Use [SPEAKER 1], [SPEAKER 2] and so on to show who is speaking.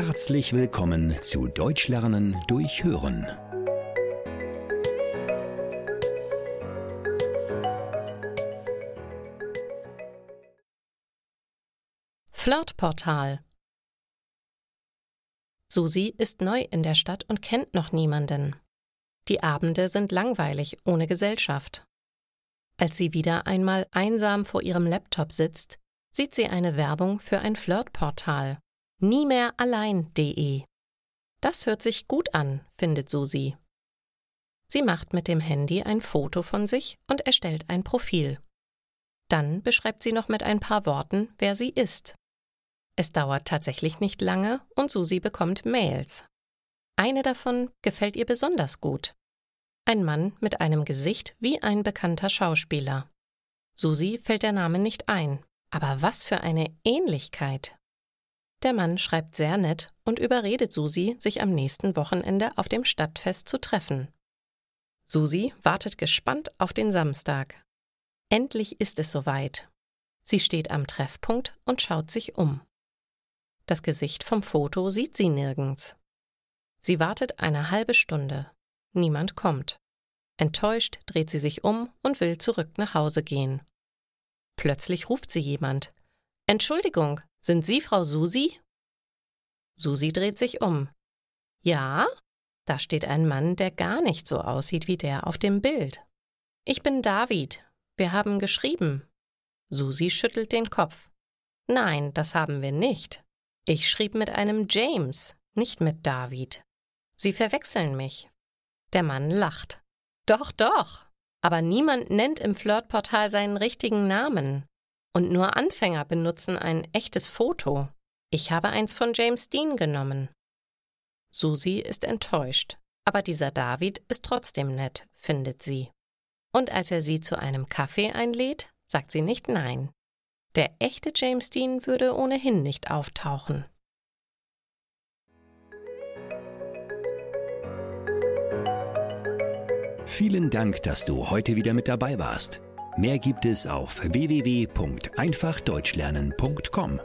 [SPEAKER 1] Herzlich willkommen zu Deutsch lernen durch Hören.
[SPEAKER 2] Flirtportal Susi ist neu in der Stadt und kennt noch niemanden. Die Abende sind langweilig ohne Gesellschaft. Als sie wieder einmal einsam vor ihrem Laptop sitzt, sieht sie eine Werbung für ein Flirtportal niemehrallein.de. Das hört sich gut an, findet Susi. Sie macht mit dem Handy ein Foto von sich und erstellt ein Profil. Dann beschreibt sie noch mit ein paar Worten, wer sie ist. Es dauert tatsächlich nicht lange und Susi bekommt Mails. Eine davon gefällt ihr besonders gut. Ein Mann mit einem Gesicht wie ein bekannter Schauspieler. Susi fällt der Name nicht ein, aber was für eine Ähnlichkeit. Der Mann schreibt sehr nett und überredet Susi, sich am nächsten Wochenende auf dem Stadtfest zu treffen. Susi wartet gespannt auf den Samstag. Endlich ist es soweit. Sie steht am Treffpunkt und schaut sich um. Das Gesicht vom Foto sieht sie nirgends. Sie wartet eine halbe Stunde. Niemand kommt. Enttäuscht dreht sie sich um und will zurück nach Hause gehen. Plötzlich ruft sie jemand. Entschuldigung, sind Sie Frau Susi? Susi dreht sich um. Ja? Da steht ein Mann, der gar nicht so aussieht wie der auf dem Bild. Ich bin David. Wir haben geschrieben. Susi schüttelt den Kopf. Nein, das haben wir nicht. Ich schrieb mit einem James, nicht mit David. Sie verwechseln mich. Der Mann lacht. Doch, doch. Aber niemand nennt im Flirtportal seinen richtigen Namen. Und nur Anfänger benutzen ein echtes Foto. Ich habe eins von James Dean genommen. Susi ist enttäuscht, aber dieser David ist trotzdem nett, findet sie. Und als er sie zu einem Kaffee einlädt, sagt sie nicht nein. Der echte James Dean würde ohnehin nicht auftauchen.
[SPEAKER 1] Vielen Dank, dass du heute wieder mit dabei warst. Mehr gibt es auf www.einfachdeutschlernen.com.